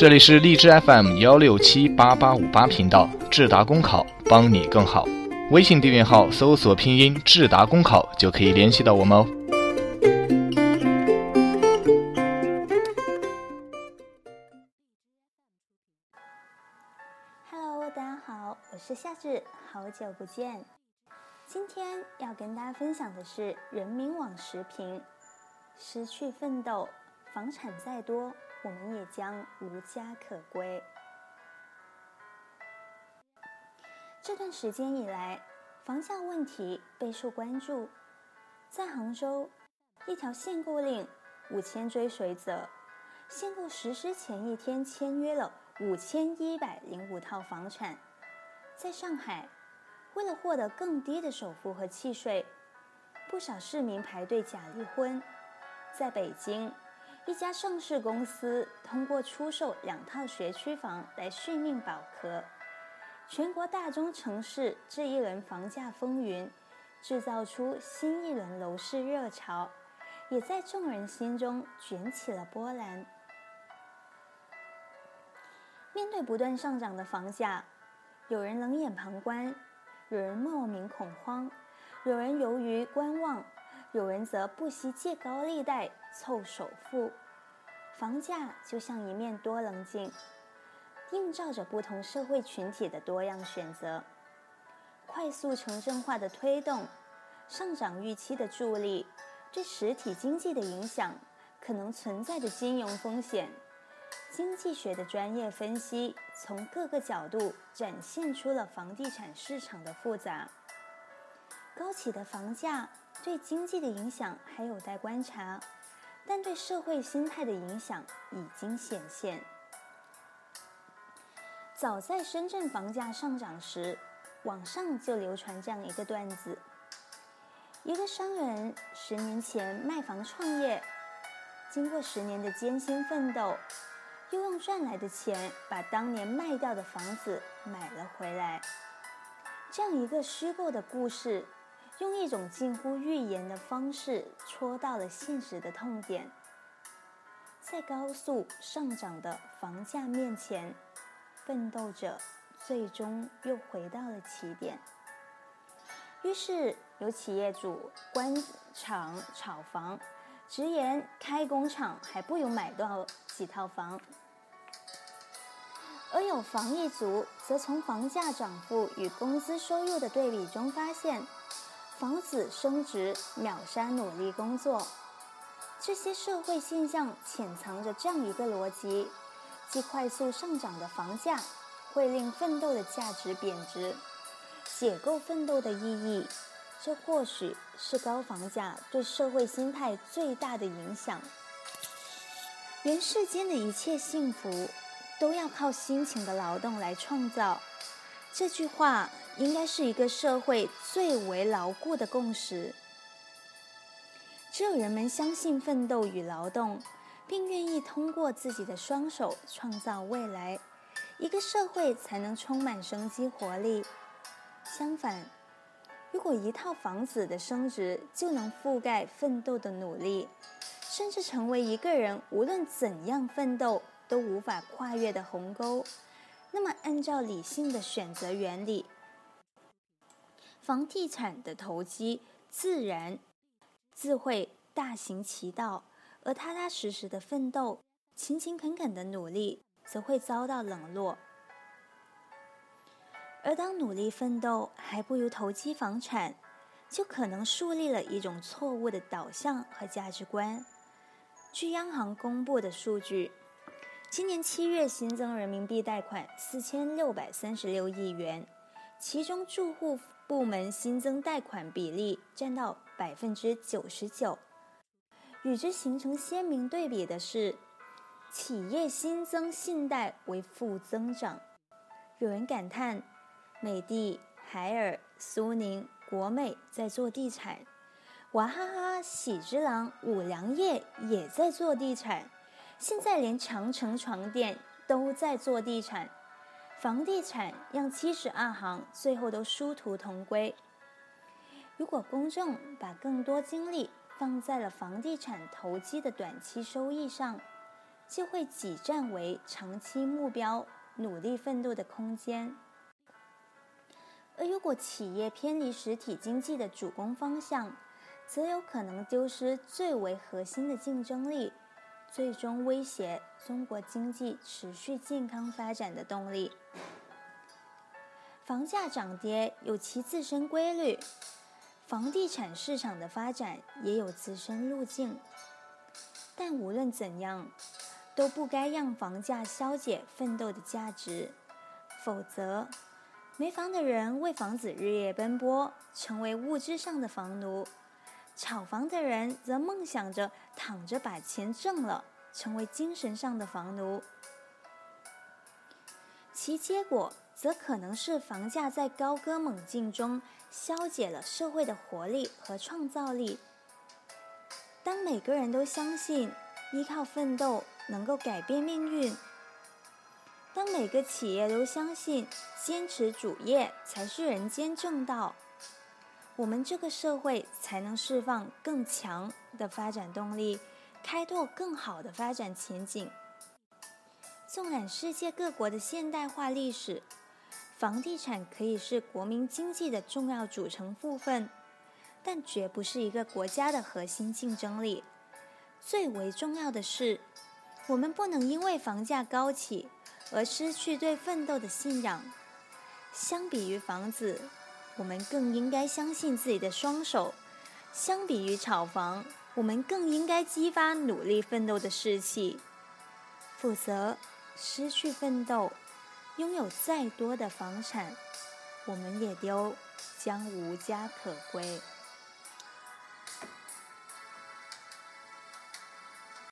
这里是荔枝 FM 幺六七八八五八频道，智达公考帮你更好。微信订阅号搜索拼音智达公考就可以联系到我们哦。Hello，大家好，我是夏至，好久不见。今天要跟大家分享的是人民网时评：失去奋斗，房产再多。我们也将无家可归。这段时间以来，房价问题备受关注。在杭州，一条限购令五千追随者，限购实施前一天签约了五千一百零五套房产。在上海，为了获得更低的首付和契税，不少市民排队假离婚。在北京。一家上市公司通过出售两套学区房来续命保壳，全国大中城市这一轮房价风云，制造出新一轮楼市热潮，也在众人心中卷起了波澜。面对不断上涨的房价，有人冷眼旁观，有人莫名恐慌，有人由于观望。有人则不惜借高利贷凑首付，房价就像一面多棱镜，映照着不同社会群体的多样选择。快速城镇化的推动，上涨预期的助力，对实体经济的影响，可能存在的金融风险，经济学的专业分析，从各个角度展现出了房地产市场的复杂。高企的房价。对经济的影响还有待观察，但对社会心态的影响已经显现。早在深圳房价上涨时，网上就流传这样一个段子：一个商人十年前卖房创业，经过十年的艰辛奋斗，又用赚来的钱把当年卖掉的房子买了回来。这样一个虚构的故事。用一种近乎预言的方式戳到了现实的痛点，在高速上涨的房价面前，奋斗者最终又回到了起点。于是有企业主官场炒房，直言开工厂还不如买到几套房；而有房一族则从房价涨幅与工资收入的对比中发现。房子升值秒杀努力工作，这些社会现象潜藏着这样一个逻辑：即快速上涨的房价会令奋斗的价值贬值，解构奋斗的意义。这或许是高房价对社会心态最大的影响。人世间的一切幸福，都要靠辛勤的劳动来创造。这句话应该是一个社会最为牢固的共识。只有人们相信奋斗与劳动，并愿意通过自己的双手创造未来，一个社会才能充满生机活力。相反，如果一套房子的升值就能覆盖奋斗的努力，甚至成为一个人无论怎样奋斗都无法跨越的鸿沟。那么，按照理性的选择原理，房地产的投机自然自会大行其道，而踏踏实实的奋斗、勤勤恳恳的努力则会遭到冷落。而当努力奋斗还不如投机房产，就可能树立了一种错误的导向和价值观。据央行公布的数据。今年七月新增人民币贷款四千六百三十六亿元，其中住户部门新增贷款比例占到百分之九十九。与之形成鲜明对比的是，企业新增信贷为负增长。有人感叹：美的、海尔、苏宁、国美在做地产，娃哈哈、喜之郎、五粮液也在做地产。现在连长城床垫都在做地产，房地产让七十二行最后都殊途同归。如果公众把更多精力放在了房地产投机的短期收益上，就会挤占为长期目标努力奋斗的空间。而如果企业偏离实体经济的主攻方向，则有可能丢失最为核心的竞争力，最终威胁中国经济持续健康发展的动力。房价涨跌有其自身规律，房地产市场的发展也有自身路径。但无论怎样，都不该让房价消解奋斗的价值，否则，没房的人为房子日夜奔波，成为物质上的房奴；炒房的人则梦想着躺着把钱挣了，成为精神上的房奴。其结果。则可能是房价在高歌猛进中消解了社会的活力和创造力。当每个人都相信依靠奋斗能够改变命运，当每个企业都相信坚持主业才是人间正道，我们这个社会才能释放更强的发展动力，开拓更好的发展前景。纵览世界各国的现代化历史。房地产可以是国民经济的重要组成部分，但绝不是一个国家的核心竞争力。最为重要的是，我们不能因为房价高起而失去对奋斗的信仰。相比于房子，我们更应该相信自己的双手；相比于炒房，我们更应该激发努力奋斗的士气。否则，失去奋斗。拥有再多的房产，我们也都将无家可归。